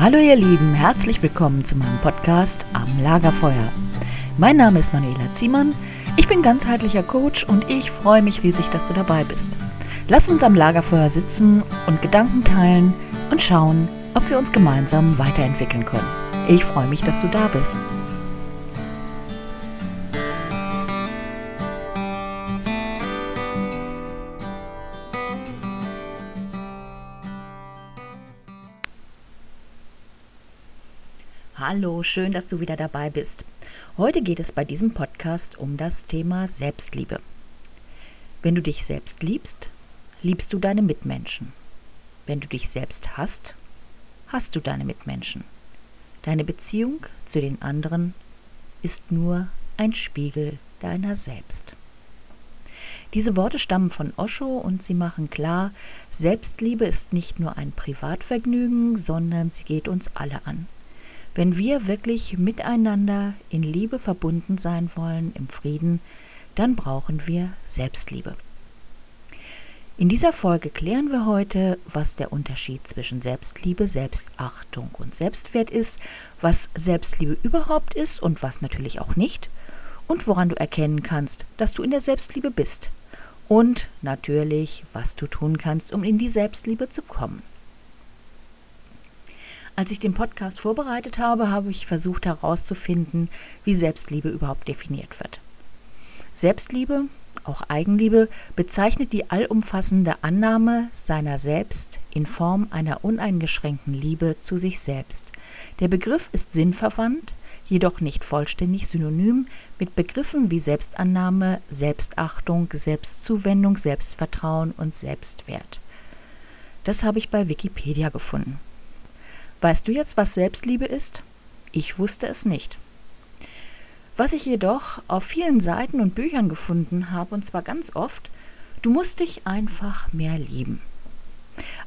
Hallo ihr Lieben, herzlich willkommen zu meinem Podcast Am Lagerfeuer. Mein Name ist Manuela Ziemann, ich bin ganzheitlicher Coach und ich freue mich riesig, dass du dabei bist. Lass uns am Lagerfeuer sitzen und Gedanken teilen und schauen, ob wir uns gemeinsam weiterentwickeln können. Ich freue mich, dass du da bist. Hallo, schön, dass du wieder dabei bist. Heute geht es bei diesem Podcast um das Thema Selbstliebe. Wenn du dich selbst liebst, liebst du deine Mitmenschen. Wenn du dich selbst hast, hast du deine Mitmenschen. Deine Beziehung zu den anderen ist nur ein Spiegel deiner selbst. Diese Worte stammen von Osho und sie machen klar, Selbstliebe ist nicht nur ein Privatvergnügen, sondern sie geht uns alle an. Wenn wir wirklich miteinander in Liebe verbunden sein wollen, im Frieden, dann brauchen wir Selbstliebe. In dieser Folge klären wir heute, was der Unterschied zwischen Selbstliebe, Selbstachtung und Selbstwert ist, was Selbstliebe überhaupt ist und was natürlich auch nicht, und woran du erkennen kannst, dass du in der Selbstliebe bist. Und natürlich, was du tun kannst, um in die Selbstliebe zu kommen. Als ich den Podcast vorbereitet habe, habe ich versucht herauszufinden, wie Selbstliebe überhaupt definiert wird. Selbstliebe, auch Eigenliebe, bezeichnet die allumfassende Annahme seiner selbst in Form einer uneingeschränkten Liebe zu sich selbst. Der Begriff ist sinnverwandt, jedoch nicht vollständig synonym mit Begriffen wie Selbstannahme, Selbstachtung, Selbstzuwendung, Selbstvertrauen und Selbstwert. Das habe ich bei Wikipedia gefunden. Weißt du jetzt, was Selbstliebe ist? Ich wusste es nicht. Was ich jedoch auf vielen Seiten und Büchern gefunden habe, und zwar ganz oft, du musst dich einfach mehr lieben.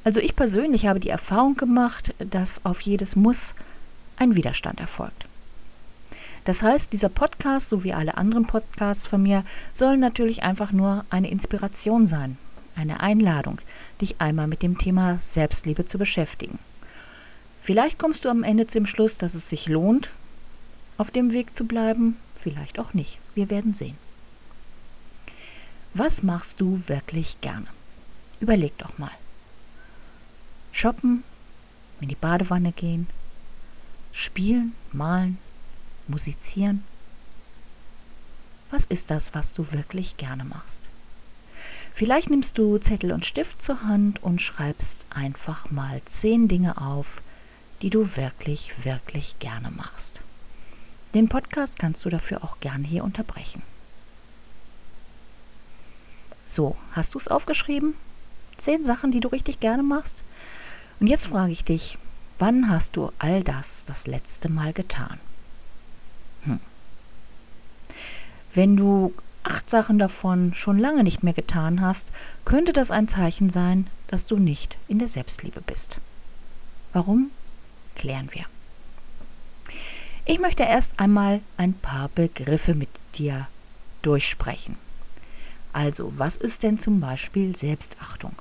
Also ich persönlich habe die Erfahrung gemacht, dass auf jedes Muss ein Widerstand erfolgt. Das heißt, dieser Podcast, so wie alle anderen Podcasts von mir, soll natürlich einfach nur eine Inspiration sein, eine Einladung, dich einmal mit dem Thema Selbstliebe zu beschäftigen. Vielleicht kommst du am Ende zum Schluss, dass es sich lohnt, auf dem Weg zu bleiben, vielleicht auch nicht. Wir werden sehen. Was machst du wirklich gerne? Überleg doch mal. Shoppen, in die Badewanne gehen, spielen, malen, musizieren. Was ist das, was du wirklich gerne machst? Vielleicht nimmst du Zettel und Stift zur Hand und schreibst einfach mal zehn Dinge auf, die du wirklich, wirklich gerne machst. Den Podcast kannst du dafür auch gerne hier unterbrechen. So, hast du es aufgeschrieben? Zehn Sachen, die du richtig gerne machst? Und jetzt frage ich dich, wann hast du all das das letzte Mal getan? Hm. Wenn du acht Sachen davon schon lange nicht mehr getan hast, könnte das ein Zeichen sein, dass du nicht in der Selbstliebe bist. Warum? Klären wir. Ich möchte erst einmal ein paar Begriffe mit dir durchsprechen. Also, was ist denn zum Beispiel Selbstachtung?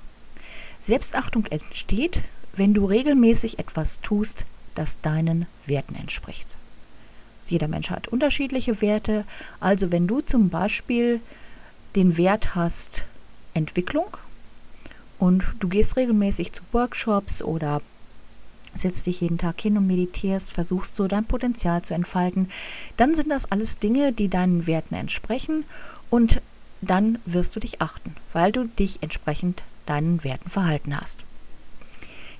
Selbstachtung entsteht, wenn du regelmäßig etwas tust, das deinen Werten entspricht. Jeder Mensch hat unterschiedliche Werte. Also wenn du zum Beispiel den Wert hast Entwicklung und du gehst regelmäßig zu Workshops oder setzt dich jeden Tag hin und meditierst, versuchst so dein Potenzial zu entfalten, dann sind das alles Dinge, die deinen Werten entsprechen und dann wirst du dich achten, weil du dich entsprechend deinen Werten verhalten hast.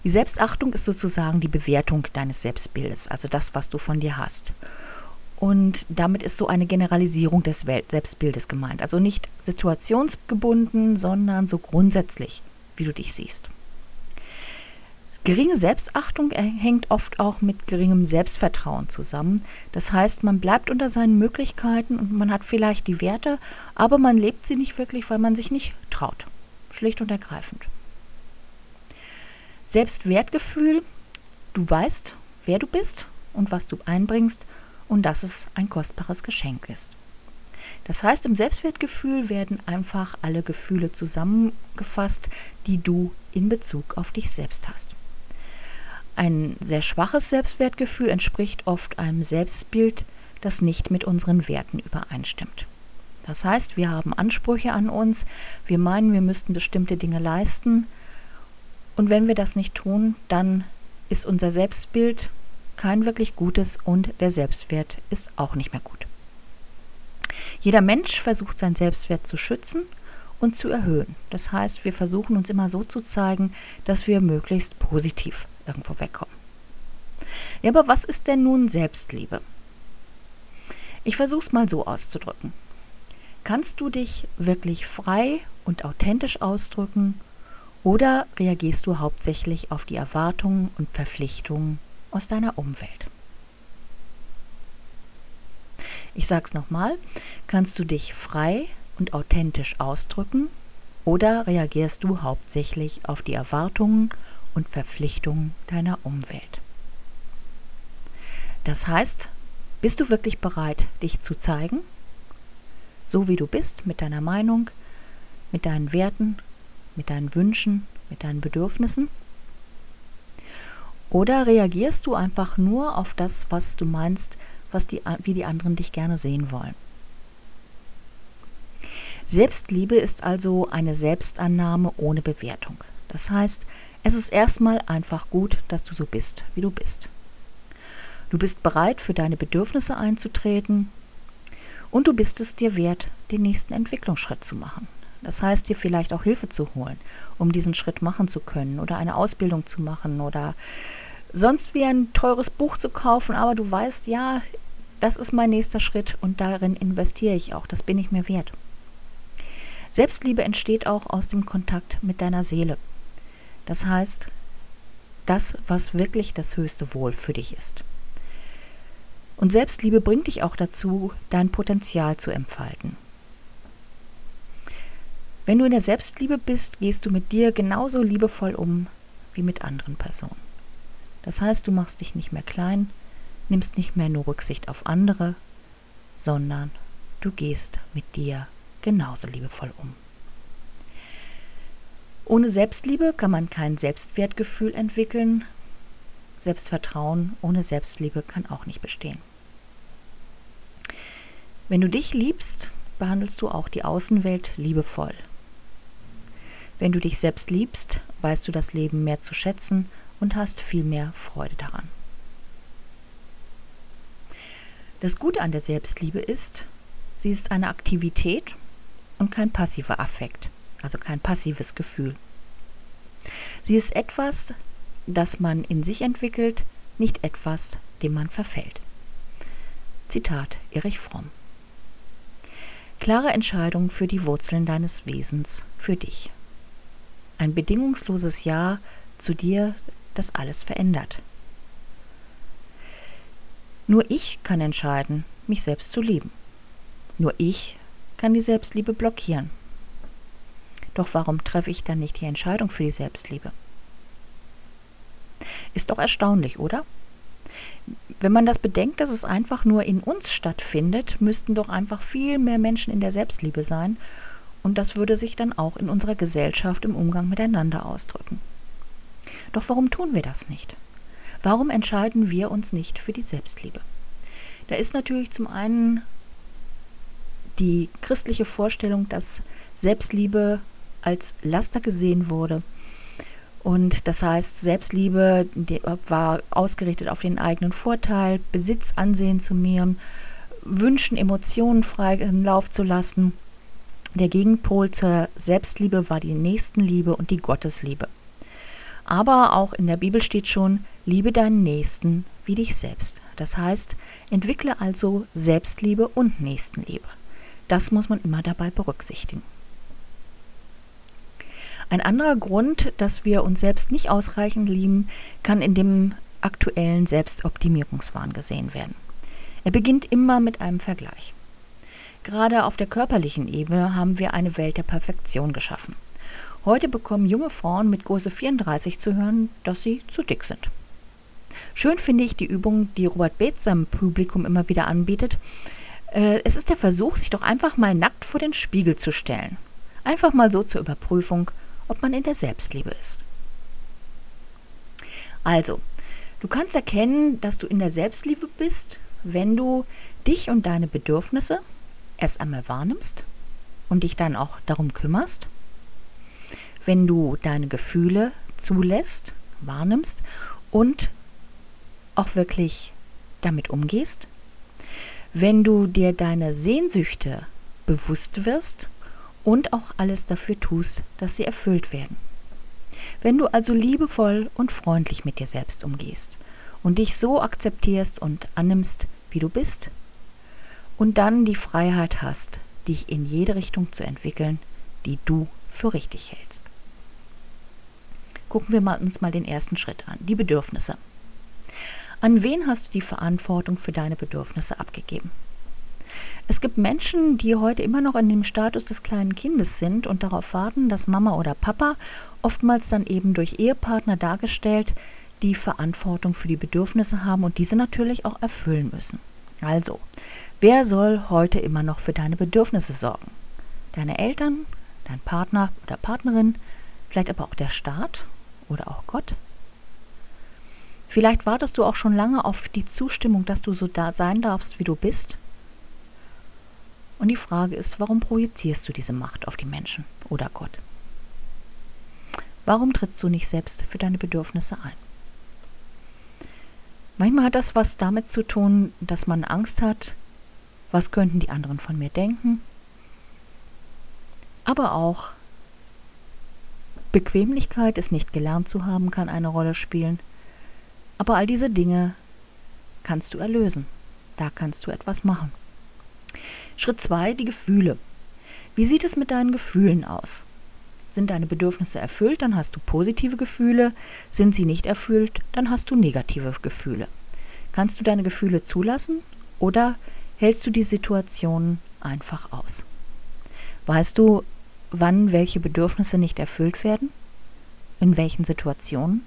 Die Selbstachtung ist sozusagen die Bewertung deines Selbstbildes, also das, was du von dir hast. Und damit ist so eine Generalisierung des Selbstbildes gemeint. Also nicht situationsgebunden, sondern so grundsätzlich, wie du dich siehst. Geringe Selbstachtung hängt oft auch mit geringem Selbstvertrauen zusammen. Das heißt, man bleibt unter seinen Möglichkeiten und man hat vielleicht die Werte, aber man lebt sie nicht wirklich, weil man sich nicht traut. Schlicht und ergreifend. Selbstwertgefühl, du weißt, wer du bist und was du einbringst und dass es ein kostbares Geschenk ist. Das heißt, im Selbstwertgefühl werden einfach alle Gefühle zusammengefasst, die du in Bezug auf dich selbst hast. Ein sehr schwaches Selbstwertgefühl entspricht oft einem Selbstbild, das nicht mit unseren Werten übereinstimmt. Das heißt, wir haben Ansprüche an uns, wir meinen, wir müssten bestimmte Dinge leisten, und wenn wir das nicht tun, dann ist unser Selbstbild kein wirklich gutes und der Selbstwert ist auch nicht mehr gut. Jeder Mensch versucht seinen Selbstwert zu schützen und zu erhöhen. Das heißt, wir versuchen uns immer so zu zeigen, dass wir möglichst positiv irgendwo wegkommen. Ja, aber was ist denn nun Selbstliebe? Ich versuche es mal so auszudrücken. Kannst du dich wirklich frei und authentisch ausdrücken oder reagierst du hauptsächlich auf die Erwartungen und Verpflichtungen aus deiner Umwelt? Ich sag's nochmal, kannst du dich frei und authentisch ausdrücken oder reagierst du hauptsächlich auf die Erwartungen und Verpflichtungen deiner Umwelt? Das heißt, bist du wirklich bereit, dich zu zeigen, so wie du bist, mit deiner Meinung, mit deinen Werten, mit deinen Wünschen, mit deinen Bedürfnissen? Oder reagierst du einfach nur auf das, was du meinst, was die, wie die anderen dich gerne sehen wollen? Selbstliebe ist also eine Selbstannahme ohne Bewertung. Das heißt, es ist erstmal einfach gut, dass du so bist, wie du bist. Du bist bereit, für deine Bedürfnisse einzutreten und du bist es dir wert, den nächsten Entwicklungsschritt zu machen. Das heißt, dir vielleicht auch Hilfe zu holen, um diesen Schritt machen zu können oder eine Ausbildung zu machen oder sonst wie ein teures Buch zu kaufen, aber du weißt, ja, das ist mein nächster Schritt und darin investiere ich auch, das bin ich mir wert. Selbstliebe entsteht auch aus dem Kontakt mit deiner Seele. Das heißt, das, was wirklich das höchste Wohl für dich ist. Und Selbstliebe bringt dich auch dazu, dein Potenzial zu entfalten. Wenn du in der Selbstliebe bist, gehst du mit dir genauso liebevoll um wie mit anderen Personen. Das heißt, du machst dich nicht mehr klein, nimmst nicht mehr nur Rücksicht auf andere, sondern du gehst mit dir genauso liebevoll um. Ohne Selbstliebe kann man kein Selbstwertgefühl entwickeln. Selbstvertrauen ohne Selbstliebe kann auch nicht bestehen. Wenn du dich liebst, behandelst du auch die Außenwelt liebevoll. Wenn du dich selbst liebst, weißt du das Leben mehr zu schätzen und hast viel mehr Freude daran. Das Gute an der Selbstliebe ist, sie ist eine Aktivität und kein passiver Affekt, also kein passives Gefühl. Sie ist etwas, das man in sich entwickelt, nicht etwas, dem man verfällt. Zitat Erich Fromm. Klare Entscheidung für die Wurzeln deines Wesens, für dich ein bedingungsloses Ja zu dir, das alles verändert. Nur ich kann entscheiden, mich selbst zu lieben. Nur ich kann die Selbstliebe blockieren. Doch warum treffe ich dann nicht die Entscheidung für die Selbstliebe? Ist doch erstaunlich, oder? Wenn man das bedenkt, dass es einfach nur in uns stattfindet, müssten doch einfach viel mehr Menschen in der Selbstliebe sein und das würde sich dann auch in unserer Gesellschaft im Umgang miteinander ausdrücken. Doch warum tun wir das nicht? Warum entscheiden wir uns nicht für die Selbstliebe? Da ist natürlich zum einen die christliche Vorstellung, dass Selbstliebe als Laster gesehen wurde. Und das heißt, Selbstliebe war ausgerichtet auf den eigenen Vorteil, Besitz, Ansehen zu mehren, Wünschen, Emotionen freien Lauf zu lassen der Gegenpol zur Selbstliebe war die Nächstenliebe und die Gottesliebe. Aber auch in der Bibel steht schon, liebe deinen Nächsten wie dich selbst. Das heißt, entwickle also Selbstliebe und Nächstenliebe. Das muss man immer dabei berücksichtigen. Ein anderer Grund, dass wir uns selbst nicht ausreichend lieben, kann in dem aktuellen Selbstoptimierungswahn gesehen werden. Er beginnt immer mit einem Vergleich. Gerade auf der körperlichen Ebene haben wir eine Welt der Perfektion geschaffen. Heute bekommen junge Frauen mit Größe 34 zu hören, dass sie zu dick sind. Schön finde ich die Übung, die Robert Bates seinem Publikum immer wieder anbietet. Äh, es ist der Versuch, sich doch einfach mal nackt vor den Spiegel zu stellen. Einfach mal so zur Überprüfung, ob man in der Selbstliebe ist. Also, Du kannst erkennen, dass du in der Selbstliebe bist, wenn du dich und deine Bedürfnisse erst einmal wahrnimmst und dich dann auch darum kümmerst, wenn du deine Gefühle zulässt, wahrnimmst und auch wirklich damit umgehst, wenn du dir deine Sehnsüchte bewusst wirst und auch alles dafür tust, dass sie erfüllt werden. Wenn du also liebevoll und freundlich mit dir selbst umgehst und dich so akzeptierst und annimmst, wie du bist, und dann die Freiheit hast, dich in jede Richtung zu entwickeln, die du für richtig hältst. Gucken wir mal, uns mal den ersten Schritt an, die Bedürfnisse. An wen hast du die Verantwortung für deine Bedürfnisse abgegeben? Es gibt Menschen, die heute immer noch in dem Status des kleinen Kindes sind und darauf warten, dass Mama oder Papa, oftmals dann eben durch Ehepartner dargestellt, die Verantwortung für die Bedürfnisse haben und diese natürlich auch erfüllen müssen. Also, wer soll heute immer noch für deine Bedürfnisse sorgen? Deine Eltern, dein Partner oder Partnerin, vielleicht aber auch der Staat oder auch Gott? Vielleicht wartest du auch schon lange auf die Zustimmung, dass du so da sein darfst, wie du bist. Und die Frage ist, warum projizierst du diese Macht auf die Menschen oder Gott? Warum trittst du nicht selbst für deine Bedürfnisse ein? Manchmal hat das was damit zu tun, dass man Angst hat, was könnten die anderen von mir denken, aber auch Bequemlichkeit, es nicht gelernt zu haben, kann eine Rolle spielen. Aber all diese Dinge kannst du erlösen. Da kannst du etwas machen. Schritt 2, die Gefühle. Wie sieht es mit deinen Gefühlen aus? Sind deine Bedürfnisse erfüllt, dann hast du positive Gefühle. Sind sie nicht erfüllt, dann hast du negative Gefühle. Kannst du deine Gefühle zulassen oder hältst du die Situation einfach aus? Weißt du, wann welche Bedürfnisse nicht erfüllt werden? In welchen Situationen?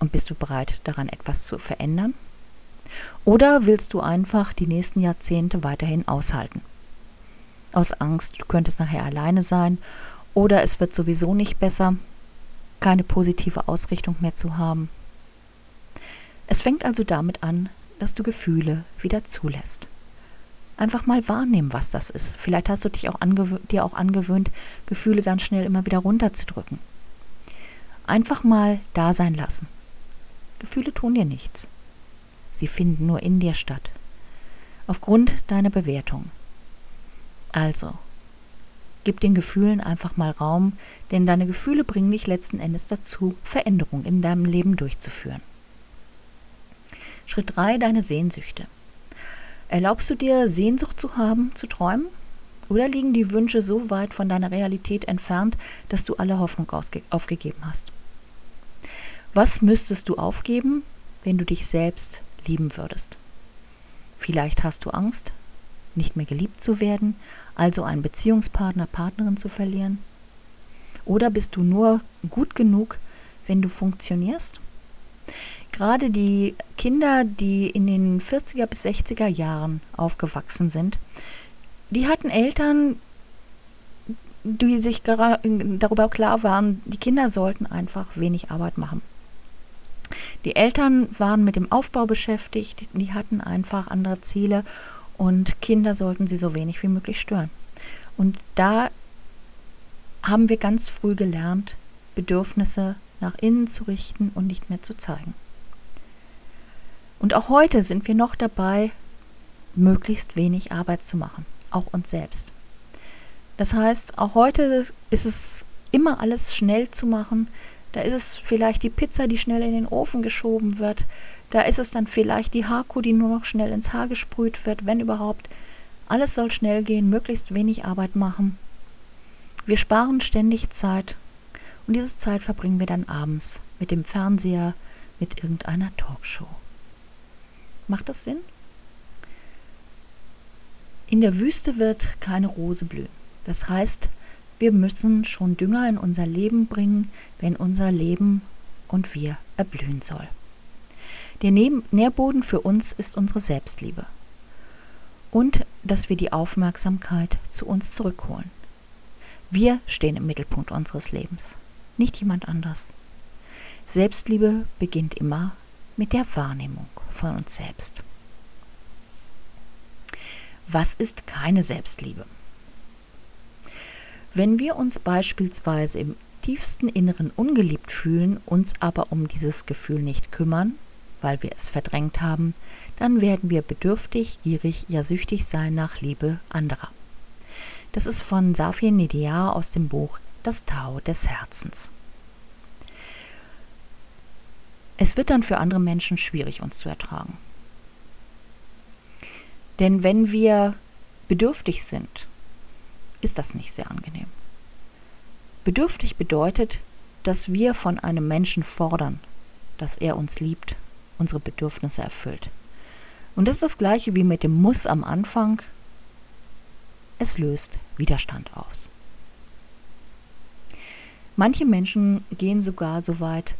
Und bist du bereit, daran etwas zu verändern? Oder willst du einfach die nächsten Jahrzehnte weiterhin aushalten? Aus Angst, du könntest nachher alleine sein oder es wird sowieso nicht besser, keine positive Ausrichtung mehr zu haben. Es fängt also damit an, dass du Gefühle wieder zulässt. Einfach mal wahrnehmen, was das ist. Vielleicht hast du dich auch dir auch angewöhnt, Gefühle dann schnell immer wieder runterzudrücken. Einfach mal da sein lassen. Gefühle tun dir nichts. Sie finden nur in dir statt. Aufgrund deiner Bewertung. Also, Gib den Gefühlen einfach mal Raum, denn deine Gefühle bringen dich letzten Endes dazu, Veränderungen in deinem Leben durchzuführen. Schritt 3, deine Sehnsüchte. Erlaubst du dir, Sehnsucht zu haben, zu träumen? Oder liegen die Wünsche so weit von deiner Realität entfernt, dass du alle Hoffnung aufgegeben hast? Was müsstest du aufgeben, wenn du dich selbst lieben würdest? Vielleicht hast du Angst, nicht mehr geliebt zu werden, also einen Beziehungspartner, Partnerin zu verlieren? Oder bist du nur gut genug, wenn du funktionierst? Gerade die Kinder, die in den 40er bis 60er Jahren aufgewachsen sind, die hatten Eltern, die sich darüber klar waren, die Kinder sollten einfach wenig Arbeit machen. Die Eltern waren mit dem Aufbau beschäftigt, die hatten einfach andere Ziele und Kinder sollten sie so wenig wie möglich stören. Und da haben wir ganz früh gelernt, Bedürfnisse nach innen zu richten und nicht mehr zu zeigen. Und auch heute sind wir noch dabei, möglichst wenig Arbeit zu machen, auch uns selbst. Das heißt, auch heute ist es immer alles schnell zu machen. Da ist es vielleicht die Pizza, die schnell in den Ofen geschoben wird. Da ist es dann vielleicht die Haarkuh, die nur noch schnell ins Haar gesprüht wird, wenn überhaupt. Alles soll schnell gehen, möglichst wenig Arbeit machen. Wir sparen ständig Zeit und diese Zeit verbringen wir dann abends mit dem Fernseher, mit irgendeiner Talkshow. Macht das Sinn? In der Wüste wird keine Rose blühen. Das heißt, wir müssen schon Dünger in unser Leben bringen, wenn unser Leben und wir erblühen soll. Der Nährboden für uns ist unsere Selbstliebe. Und dass wir die Aufmerksamkeit zu uns zurückholen. Wir stehen im Mittelpunkt unseres Lebens, nicht jemand anders. Selbstliebe beginnt immer mit der Wahrnehmung von uns selbst. Was ist keine Selbstliebe? Wenn wir uns beispielsweise im tiefsten Inneren ungeliebt fühlen, uns aber um dieses Gefühl nicht kümmern, weil wir es verdrängt haben, dann werden wir bedürftig, gierig, ja süchtig sein nach Liebe anderer. Das ist von Safien Nedia aus dem Buch Das Tao des Herzens. Es wird dann für andere Menschen schwierig, uns zu ertragen. Denn wenn wir bedürftig sind, ist das nicht sehr angenehm. Bedürftig bedeutet, dass wir von einem Menschen fordern, dass er uns liebt, unsere Bedürfnisse erfüllt. Und das ist das gleiche wie mit dem Muss am Anfang. Es löst Widerstand aus. Manche Menschen gehen sogar so weit,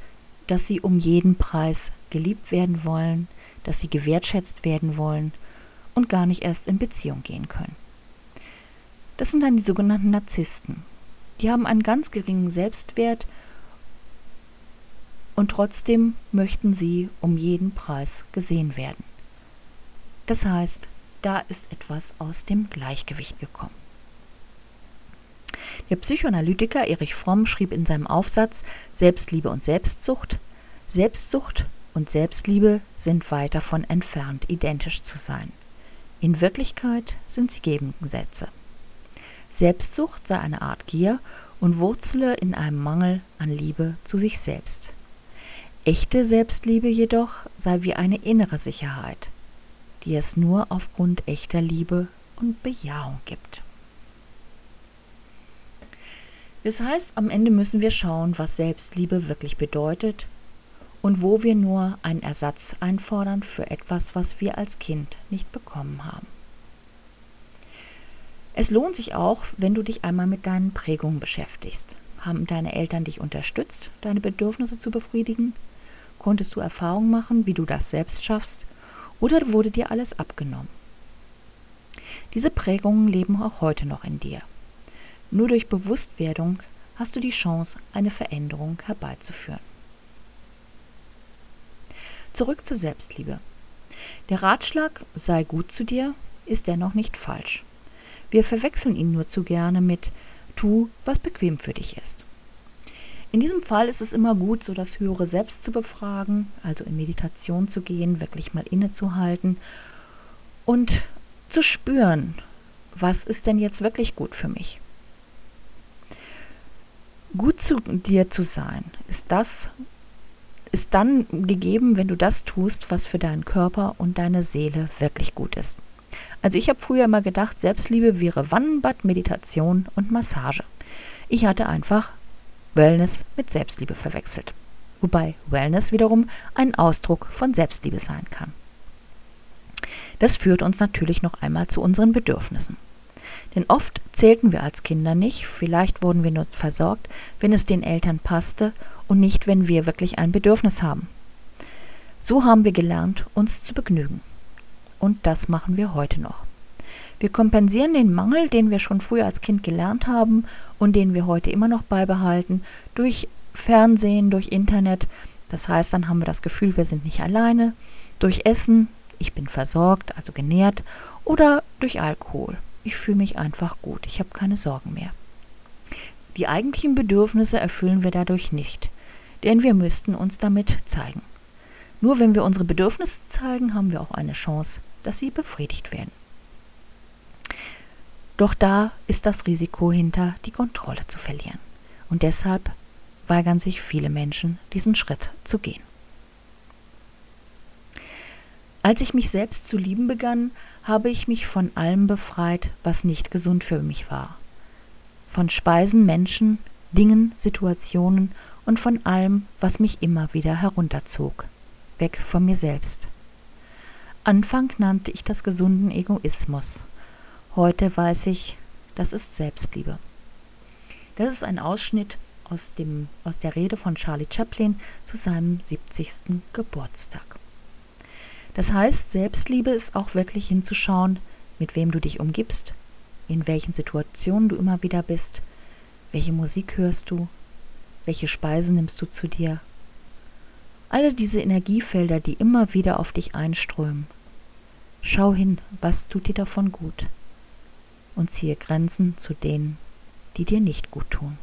dass sie um jeden Preis geliebt werden wollen, dass sie gewertschätzt werden wollen und gar nicht erst in Beziehung gehen können. Das sind dann die sogenannten Narzissten. Die haben einen ganz geringen Selbstwert und trotzdem möchten sie um jeden Preis gesehen werden. Das heißt, da ist etwas aus dem Gleichgewicht gekommen. Der Psychoanalytiker Erich Fromm schrieb in seinem Aufsatz Selbstliebe und Selbstsucht, Selbstsucht und Selbstliebe sind weit davon entfernt, identisch zu sein. In Wirklichkeit sind sie Gegensätze. Selbstsucht sei eine Art Gier und wurzele in einem Mangel an Liebe zu sich selbst. Echte Selbstliebe jedoch sei wie eine innere Sicherheit, die es nur aufgrund echter Liebe und Bejahung gibt. Das heißt, am Ende müssen wir schauen, was Selbstliebe wirklich bedeutet und wo wir nur einen Ersatz einfordern für etwas, was wir als Kind nicht bekommen haben. Es lohnt sich auch, wenn du dich einmal mit deinen Prägungen beschäftigst. Haben deine Eltern dich unterstützt, deine Bedürfnisse zu befriedigen? Konntest du Erfahrungen machen, wie du das selbst schaffst? Oder wurde dir alles abgenommen? Diese Prägungen leben auch heute noch in dir. Nur durch Bewusstwerdung hast du die Chance, eine Veränderung herbeizuführen. Zurück zur Selbstliebe. Der Ratschlag sei gut zu dir ist dennoch nicht falsch. Wir verwechseln ihn nur zu gerne mit tu, was bequem für dich ist. In diesem Fall ist es immer gut, so das höhere Selbst zu befragen, also in Meditation zu gehen, wirklich mal innezuhalten und zu spüren, was ist denn jetzt wirklich gut für mich? Gut zu dir zu sein, ist das, ist dann gegeben, wenn du das tust, was für deinen Körper und deine Seele wirklich gut ist. Also ich habe früher immer gedacht, Selbstliebe wäre Wannenbad, Meditation und Massage. Ich hatte einfach Wellness mit Selbstliebe verwechselt. Wobei Wellness wiederum ein Ausdruck von Selbstliebe sein kann. Das führt uns natürlich noch einmal zu unseren Bedürfnissen. Denn oft zählten wir als Kinder nicht, vielleicht wurden wir nur versorgt, wenn es den Eltern passte und nicht, wenn wir wirklich ein Bedürfnis haben. So haben wir gelernt, uns zu begnügen. Und das machen wir heute noch. Wir kompensieren den Mangel, den wir schon früher als Kind gelernt haben und den wir heute immer noch beibehalten, durch Fernsehen, durch Internet. Das heißt, dann haben wir das Gefühl, wir sind nicht alleine, durch Essen, ich bin versorgt, also genährt, oder durch Alkohol. Ich fühle mich einfach gut, ich habe keine Sorgen mehr. Die eigentlichen Bedürfnisse erfüllen wir dadurch nicht denn wir müssten uns damit zeigen. Nur wenn wir unsere Bedürfnisse zeigen, haben wir auch eine Chance, dass sie befriedigt werden. Doch da ist das Risiko hinter, die Kontrolle zu verlieren. Und deshalb weigern sich viele Menschen, diesen Schritt zu gehen. Als ich mich selbst zu lieben begann, habe ich mich von allem befreit, was nicht gesund für mich war. Von Speisen, Menschen, Dingen, Situationen und von allem, was mich immer wieder herunterzog, weg von mir selbst. Anfang nannte ich das gesunden Egoismus. Heute weiß ich, das ist Selbstliebe. Das ist ein Ausschnitt aus, dem, aus der Rede von Charlie Chaplin zu seinem 70. Geburtstag. Das heißt, Selbstliebe ist auch wirklich hinzuschauen, mit wem du dich umgibst, in welchen Situationen du immer wieder bist, welche Musik hörst du, welche Speisen nimmst du zu dir? Alle diese Energiefelder, die immer wieder auf dich einströmen. Schau hin, was tut dir davon gut. Und ziehe Grenzen zu denen, die dir nicht gut tun.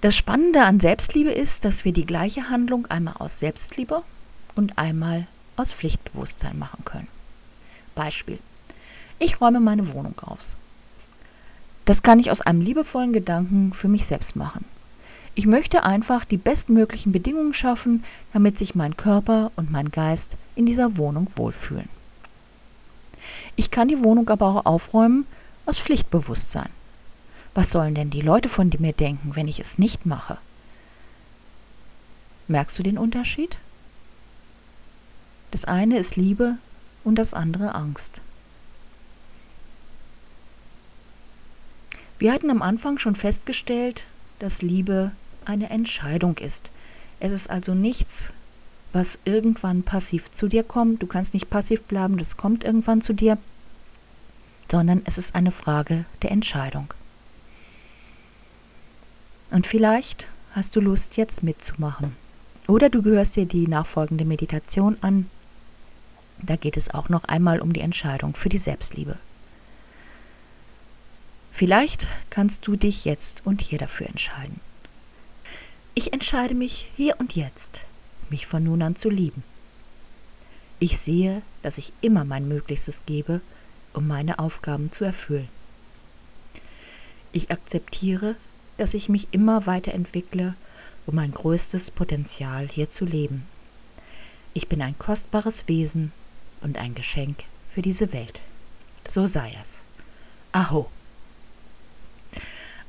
Das Spannende an Selbstliebe ist, dass wir die gleiche Handlung einmal aus Selbstliebe und einmal aus Pflichtbewusstsein machen können. Beispiel. Ich räume meine Wohnung aus. Das kann ich aus einem liebevollen Gedanken für mich selbst machen. Ich möchte einfach die bestmöglichen Bedingungen schaffen, damit sich mein Körper und mein Geist in dieser Wohnung wohlfühlen. Ich kann die Wohnung aber auch aufräumen aus Pflichtbewusstsein. Was sollen denn die Leute von mir denken, wenn ich es nicht mache? Merkst du den Unterschied? Das eine ist Liebe und das andere Angst. Wir hatten am Anfang schon festgestellt, dass Liebe eine Entscheidung ist. Es ist also nichts, was irgendwann passiv zu dir kommt. Du kannst nicht passiv bleiben, das kommt irgendwann zu dir, sondern es ist eine Frage der Entscheidung. Und vielleicht hast du Lust, jetzt mitzumachen. Oder du gehörst dir die nachfolgende Meditation an. Da geht es auch noch einmal um die Entscheidung für die Selbstliebe. Vielleicht kannst du dich jetzt und hier dafür entscheiden. Ich entscheide mich hier und jetzt, mich von nun an zu lieben. Ich sehe, dass ich immer mein Möglichstes gebe, um meine Aufgaben zu erfüllen. Ich akzeptiere, dass ich mich immer weiterentwickle, um mein größtes Potenzial hier zu leben. Ich bin ein kostbares Wesen und ein Geschenk für diese Welt. So sei es. Aho.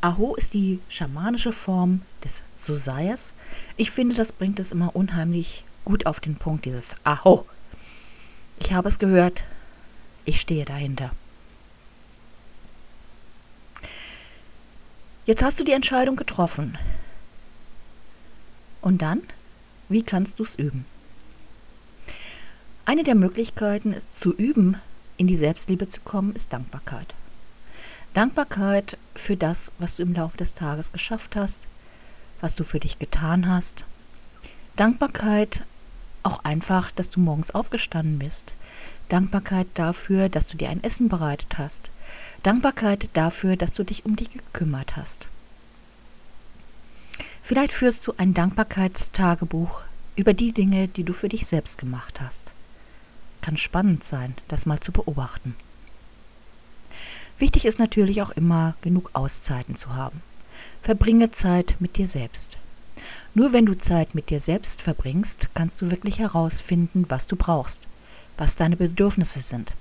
Aho ist die schamanische Form des Susayas. Ich finde, das bringt es immer unheimlich gut auf den Punkt, dieses Aho. Ich habe es gehört. Ich stehe dahinter. Jetzt hast du die Entscheidung getroffen. Und dann? Wie kannst du es üben? Eine der Möglichkeiten, es zu üben, in die Selbstliebe zu kommen, ist Dankbarkeit. Dankbarkeit für das, was du im Laufe des Tages geschafft hast, was du für dich getan hast. Dankbarkeit auch einfach, dass du morgens aufgestanden bist. Dankbarkeit dafür, dass du dir ein Essen bereitet hast. Dankbarkeit dafür, dass du dich um dich gekümmert hast. Vielleicht führst du ein Dankbarkeitstagebuch über die Dinge, die du für dich selbst gemacht hast. Kann spannend sein, das mal zu beobachten. Wichtig ist natürlich auch immer, genug Auszeiten zu haben. Verbringe Zeit mit dir selbst. Nur wenn du Zeit mit dir selbst verbringst, kannst du wirklich herausfinden, was du brauchst, was deine Bedürfnisse sind.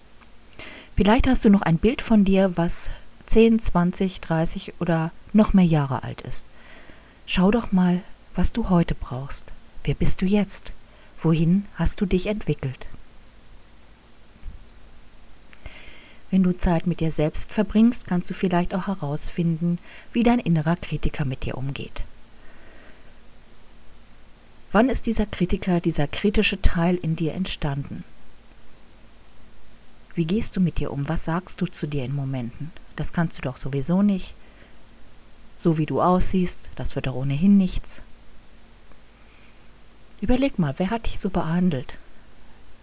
Vielleicht hast du noch ein Bild von dir, was 10, 20, 30 oder noch mehr Jahre alt ist. Schau doch mal, was du heute brauchst. Wer bist du jetzt? Wohin hast du dich entwickelt? Wenn du Zeit mit dir selbst verbringst, kannst du vielleicht auch herausfinden, wie dein innerer Kritiker mit dir umgeht. Wann ist dieser Kritiker, dieser kritische Teil in dir entstanden? Wie gehst du mit dir um? Was sagst du zu dir in Momenten? Das kannst du doch sowieso nicht. So wie du aussiehst, das wird doch ohnehin nichts. Überleg mal, wer hat dich so behandelt?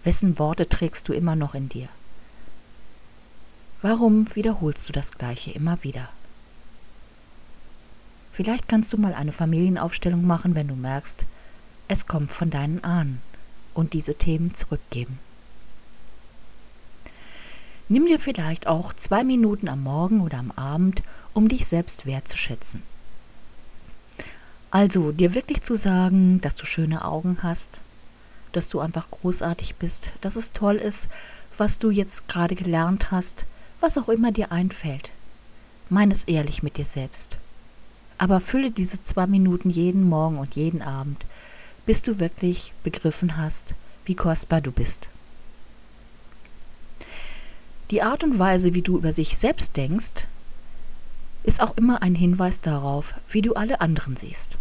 Wessen Worte trägst du immer noch in dir? Warum wiederholst du das Gleiche immer wieder? Vielleicht kannst du mal eine Familienaufstellung machen, wenn du merkst, es kommt von deinen Ahnen und diese Themen zurückgeben. Nimm dir vielleicht auch zwei Minuten am Morgen oder am Abend, um dich selbst wertzuschätzen. Also dir wirklich zu sagen, dass du schöne Augen hast, dass du einfach großartig bist, dass es toll ist, was du jetzt gerade gelernt hast, was auch immer dir einfällt. Mein es ehrlich mit dir selbst. Aber fülle diese zwei Minuten jeden Morgen und jeden Abend, bis du wirklich begriffen hast, wie kostbar du bist. Die Art und Weise, wie du über sich selbst denkst, ist auch immer ein Hinweis darauf, wie du alle anderen siehst.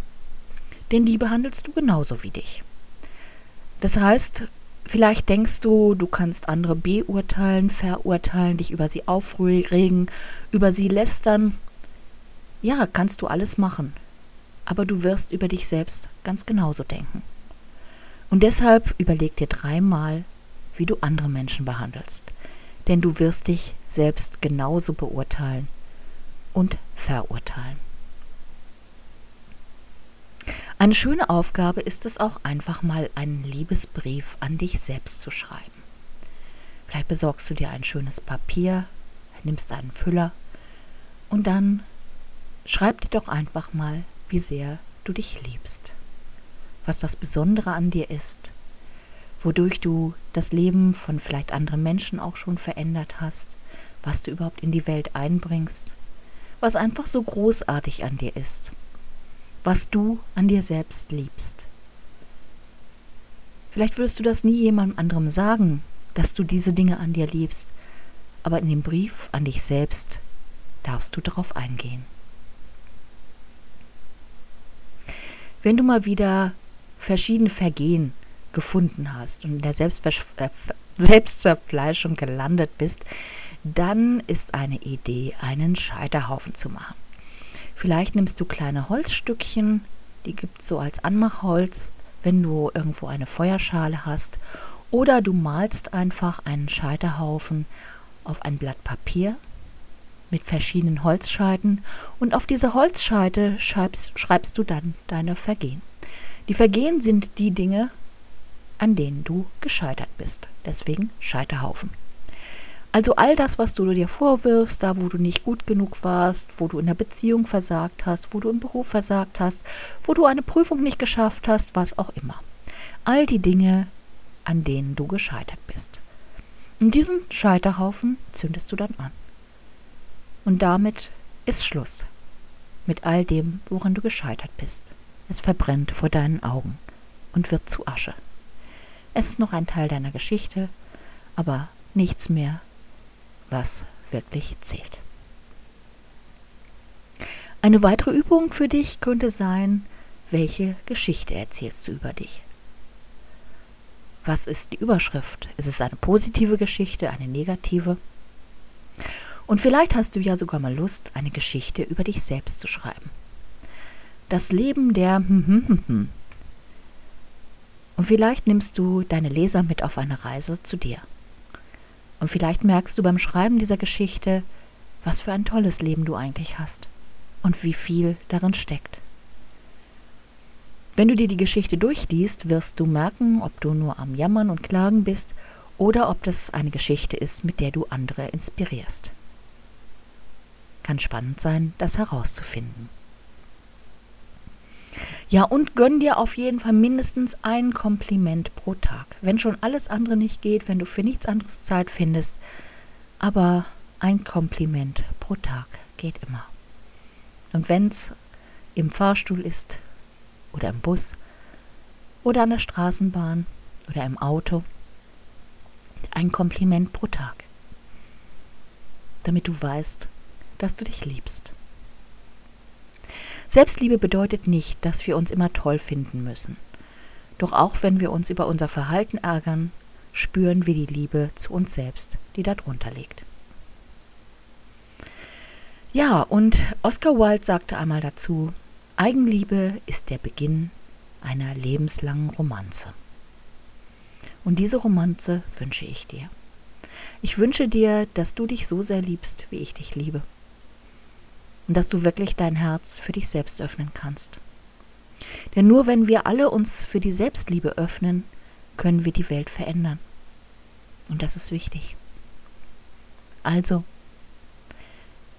Denn die behandelst du genauso wie dich. Das heißt, Vielleicht denkst du, du kannst andere beurteilen, verurteilen, dich über sie aufregen, über sie lästern. Ja, kannst du alles machen. aber du wirst über dich selbst ganz genauso denken. Und deshalb überleg dir dreimal, wie du andere Menschen behandelst. Denn du wirst dich selbst genauso beurteilen und verurteilen. Eine schöne Aufgabe ist es auch einfach mal einen Liebesbrief an dich selbst zu schreiben. Vielleicht besorgst du dir ein schönes Papier, nimmst einen Füller und dann schreib dir doch einfach mal, wie sehr du dich liebst, was das Besondere an dir ist, wodurch du das Leben von vielleicht anderen Menschen auch schon verändert hast, was du überhaupt in die Welt einbringst, was einfach so großartig an dir ist, was du an dir selbst liebst. Vielleicht wirst du das nie jemandem anderem sagen, dass du diese Dinge an dir liebst, aber in dem Brief an dich selbst darfst du darauf eingehen. Wenn du mal wieder verschiedene Vergehen gefunden hast und in der Selbstver äh, Selbstzerfleischung gelandet bist, dann ist eine Idee, einen Scheiterhaufen zu machen. Vielleicht nimmst du kleine Holzstückchen, die gibt es so als Anmachholz, wenn du irgendwo eine Feuerschale hast, oder du malst einfach einen Scheiterhaufen auf ein Blatt Papier mit verschiedenen Holzscheiten und auf diese Holzscheite schreibst, schreibst du dann deine Vergehen. Die Vergehen sind die Dinge, an denen du gescheitert bist. Deswegen Scheiterhaufen. Also all das, was du dir vorwirfst, da wo du nicht gut genug warst, wo du in der Beziehung versagt hast, wo du im Beruf versagt hast, wo du eine Prüfung nicht geschafft hast, was auch immer. All die Dinge, an denen du gescheitert bist. Und diesen Scheiterhaufen zündest du dann an. Und damit ist Schluss mit all dem, woran du gescheitert bist. Es verbrennt vor deinen Augen und wird zu Asche. Es ist noch ein Teil deiner Geschichte, aber nichts mehr, was wirklich zählt. Eine weitere Übung für dich könnte sein, welche Geschichte erzählst du über dich? Was ist die Überschrift? Ist es eine positive Geschichte, eine negative? Und vielleicht hast du ja sogar mal Lust, eine Geschichte über dich selbst zu schreiben. Das Leben der. Und vielleicht nimmst du deine Leser mit auf eine Reise zu dir. Und vielleicht merkst du beim Schreiben dieser Geschichte, was für ein tolles Leben du eigentlich hast und wie viel darin steckt. Wenn du dir die Geschichte durchliest, wirst du merken, ob du nur am Jammern und Klagen bist oder ob das eine Geschichte ist, mit der du andere inspirierst. Kann spannend sein, das herauszufinden. Ja, und gönn dir auf jeden Fall mindestens ein Kompliment pro Tag. Wenn schon alles andere nicht geht, wenn du für nichts anderes Zeit findest, aber ein Kompliment pro Tag geht immer. Und wenn es im Fahrstuhl ist oder im Bus oder an der Straßenbahn oder im Auto, ein Kompliment pro Tag. Damit du weißt, dass du dich liebst. Selbstliebe bedeutet nicht, dass wir uns immer toll finden müssen. Doch auch wenn wir uns über unser Verhalten ärgern, spüren wir die Liebe zu uns selbst, die darunter liegt. Ja, und Oscar Wilde sagte einmal dazu, Eigenliebe ist der Beginn einer lebenslangen Romanze. Und diese Romanze wünsche ich dir. Ich wünsche dir, dass du dich so sehr liebst, wie ich dich liebe und dass du wirklich dein Herz für dich selbst öffnen kannst. Denn nur wenn wir alle uns für die Selbstliebe öffnen, können wir die Welt verändern. Und das ist wichtig. Also,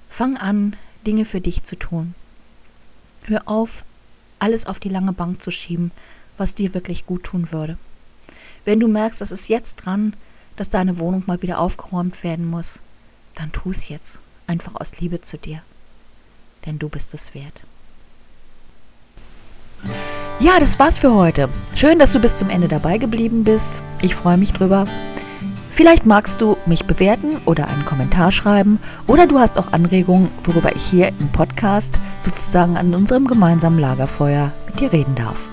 fang an, Dinge für dich zu tun. Hör auf, alles auf die lange Bank zu schieben, was dir wirklich gut tun würde. Wenn du merkst, es ist jetzt dran, dass deine Wohnung mal wieder aufgeräumt werden muss, dann tu es jetzt, einfach aus Liebe zu dir denn du bist es wert. Ja, das war's für heute. Schön, dass du bis zum Ende dabei geblieben bist. Ich freue mich drüber. Vielleicht magst du mich bewerten oder einen Kommentar schreiben oder du hast auch Anregungen, worüber ich hier im Podcast sozusagen an unserem gemeinsamen Lagerfeuer mit dir reden darf.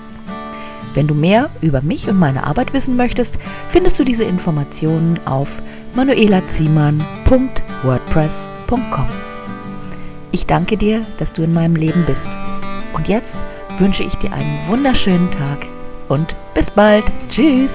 Wenn du mehr über mich und meine Arbeit wissen möchtest, findest du diese Informationen auf manuelaziemann.wordpress.com. Ich danke dir, dass du in meinem Leben bist. Und jetzt wünsche ich dir einen wunderschönen Tag und bis bald. Tschüss.